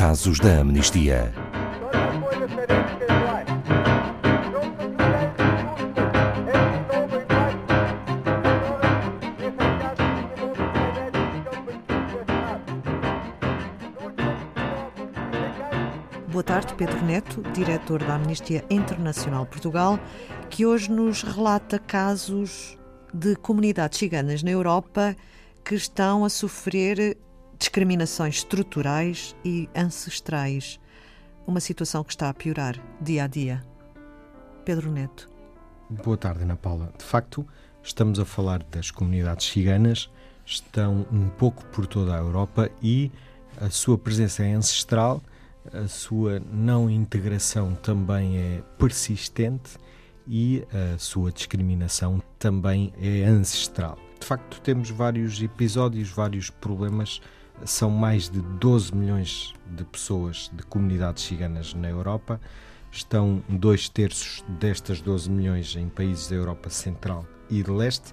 Casos da Amnistia. Boa tarde, Pedro Neto, diretor da Amnistia Internacional Portugal, que hoje nos relata casos de comunidades ciganas na Europa que estão a sofrer discriminações estruturais e ancestrais. Uma situação que está a piorar dia a dia. Pedro Neto. Boa tarde, Ana Paula. De facto, estamos a falar das comunidades ciganas, estão um pouco por toda a Europa e a sua presença é ancestral, a sua não integração também é persistente e a sua discriminação também é ancestral. De facto, temos vários episódios, vários problemas. São mais de 12 milhões de pessoas de comunidades ciganas na Europa. Estão dois terços destas 12 milhões em países da Europa Central e de Leste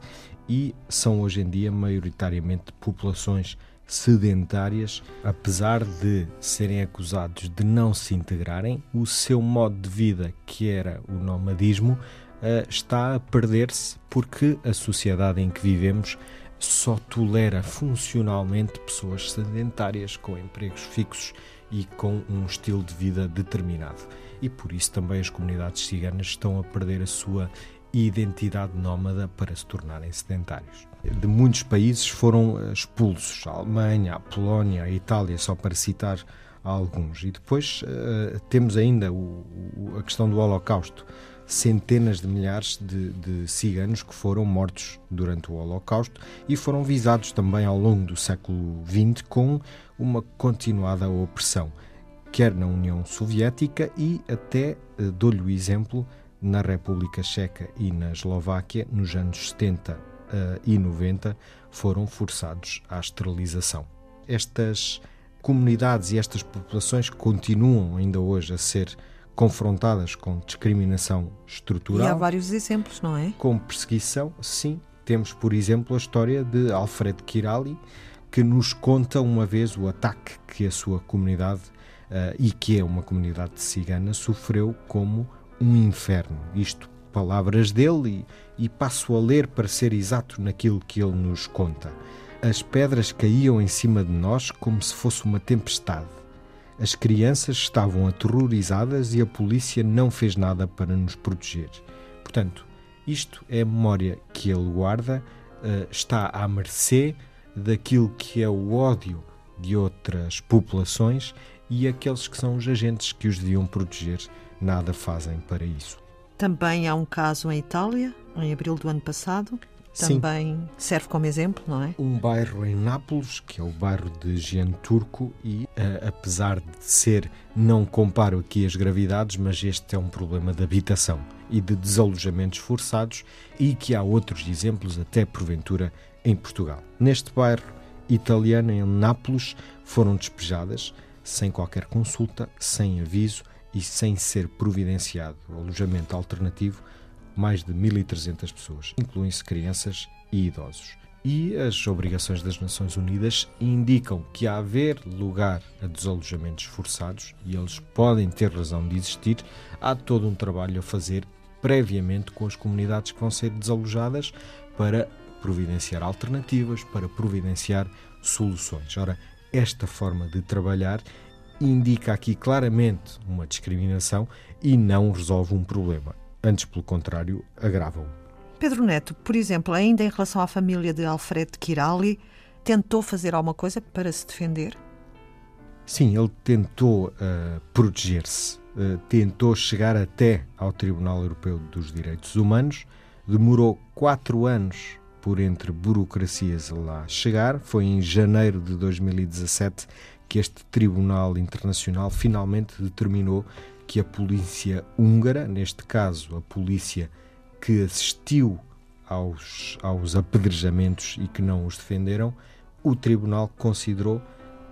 e são hoje em dia maioritariamente populações sedentárias, apesar de serem acusados de não se integrarem, o seu modo de vida, que era o nomadismo, eh, está a perder-se porque a sociedade em que vivemos só tolera funcionalmente pessoas sedentárias com empregos fixos e com um estilo de vida determinado. E por isso também as comunidades ciganas estão a perder a sua identidade nómada para se tornarem sedentários. De muitos países foram eh, expulsos, a Alemanha, a Polónia, a Itália, só para citar alguns. E depois uh, temos ainda o, o, a questão do Holocausto. Centenas de milhares de, de ciganos que foram mortos durante o Holocausto e foram visados também ao longo do século XX com uma continuada opressão, quer na União Soviética e até, uh, dou-lhe o exemplo, na República Checa e na Eslováquia, nos anos 70 uh, e 90, foram forçados à esterilização. Estas comunidades e estas populações continuam ainda hoje a ser confrontadas com discriminação estrutural. E há vários exemplos, não é? Com perseguição, sim. Temos, por exemplo, a história de Alfred Kirali, que nos conta uma vez o ataque que a sua comunidade, uh, e que é uma comunidade cigana, sofreu como um inferno. Isto, palavras dele, e, e passo a ler para ser exato naquilo que ele nos conta. As pedras caíam em cima de nós como se fosse uma tempestade. As crianças estavam aterrorizadas e a polícia não fez nada para nos proteger. Portanto, isto é a memória que ele guarda, uh, está à mercê daquilo que é o ódio de outras populações e aqueles que são os agentes que os deviam proteger nada fazem para isso. Também há um caso em Itália, em abril do ano passado. Também Sim. serve como exemplo, não é? Um bairro em Nápoles, que é o bairro de Gian Turco, e uh, apesar de ser, não comparo aqui as gravidades, mas este é um problema de habitação e de desalojamentos forçados, e que há outros exemplos, até porventura, em Portugal. Neste bairro italiano, em Nápoles, foram despejadas, sem qualquer consulta, sem aviso, e sem ser providenciado alojamento alternativo, mais de 1.300 pessoas, incluem-se crianças e idosos. E as obrigações das Nações Unidas indicam que, a haver lugar a desalojamentos forçados, e eles podem ter razão de existir, há todo um trabalho a fazer previamente com as comunidades que vão ser desalojadas para providenciar alternativas, para providenciar soluções. Ora, esta forma de trabalhar indica aqui claramente uma discriminação e não resolve um problema. Antes, pelo contrário, agrava-o. Pedro Neto, por exemplo, ainda em relação à família de Alfred Kirali, tentou fazer alguma coisa para se defender? Sim, ele tentou uh, proteger-se, uh, tentou chegar até ao Tribunal Europeu dos Direitos Humanos, demorou quatro anos por entre burocracias lá chegar, foi em janeiro de 2017 que este Tribunal Internacional finalmente determinou que a polícia húngara, neste caso a polícia que assistiu aos, aos apedrejamentos e que não os defenderam, o tribunal considerou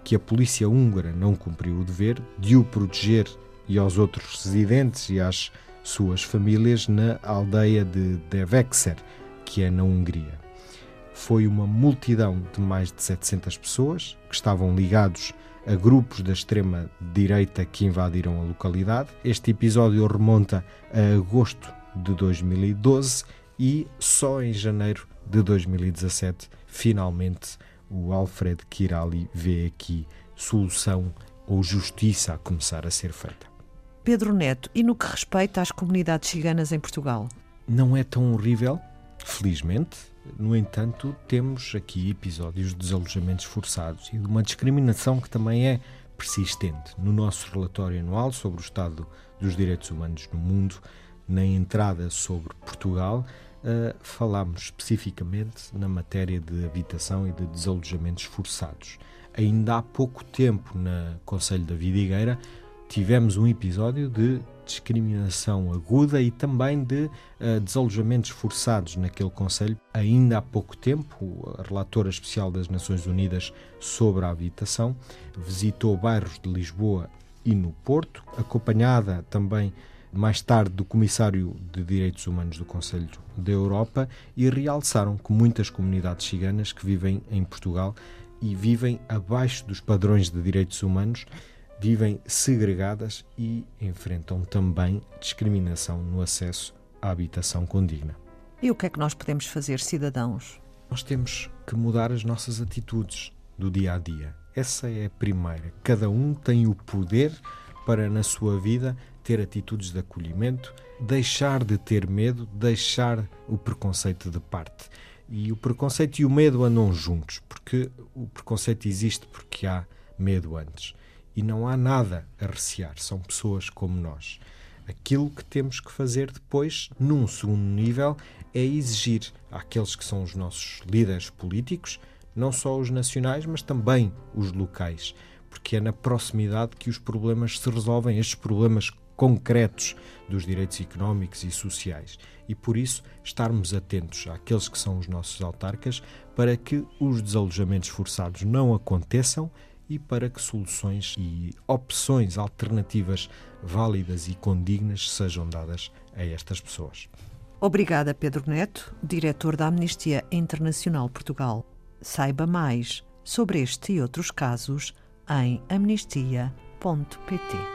que a polícia húngara não cumpriu o dever de o proteger e aos outros residentes e às suas famílias na aldeia de Devexer, que é na Hungria. foi uma multidão de mais de 700 pessoas que estavam ligados a grupos da extrema-direita que invadiram a localidade. Este episódio remonta a agosto de 2012 e só em janeiro de 2017, finalmente, o Alfred Kirali vê aqui solução ou justiça a começar a ser feita. Pedro Neto, e no que respeita às comunidades ciganas em Portugal? Não é tão horrível, felizmente. No entanto, temos aqui episódios de desalojamentos forçados e de uma discriminação que também é persistente. No nosso relatório anual sobre o estado dos direitos humanos no mundo, na entrada sobre Portugal, uh, falámos especificamente na matéria de habitação e de desalojamentos forçados. Ainda há pouco tempo, na Conselho da Vidigueira, tivemos um episódio de discriminação aguda e também de uh, desalojamentos forçados naquele Conselho. Ainda há pouco tempo, a relatora especial das Nações Unidas sobre a habitação visitou bairros de Lisboa e no Porto, acompanhada também mais tarde do Comissário de Direitos Humanos do Conselho da Europa, e realçaram que muitas comunidades ciganas que vivem em Portugal e vivem abaixo dos padrões de direitos humanos vivem segregadas e enfrentam também discriminação no acesso à habitação condigna. E o que é que nós podemos fazer, cidadãos? Nós temos que mudar as nossas atitudes do dia a dia. Essa é a primeira. Cada um tem o poder para, na sua vida, ter atitudes de acolhimento, deixar de ter medo, deixar o preconceito de parte. E o preconceito e o medo andam juntos, porque o preconceito existe porque há medo antes. E não há nada a recear, são pessoas como nós. Aquilo que temos que fazer depois, num segundo nível, é exigir àqueles que são os nossos líderes políticos, não só os nacionais, mas também os locais, porque é na proximidade que os problemas se resolvem, estes problemas concretos dos direitos económicos e sociais. E por isso estarmos atentos àqueles que são os nossos autarcas para que os desalojamentos forçados não aconteçam e para que soluções e opções alternativas válidas e condignas sejam dadas a estas pessoas. Obrigada, Pedro Neto, diretor da Amnistia Internacional Portugal. Saiba mais sobre este e outros casos em amnistia.pt.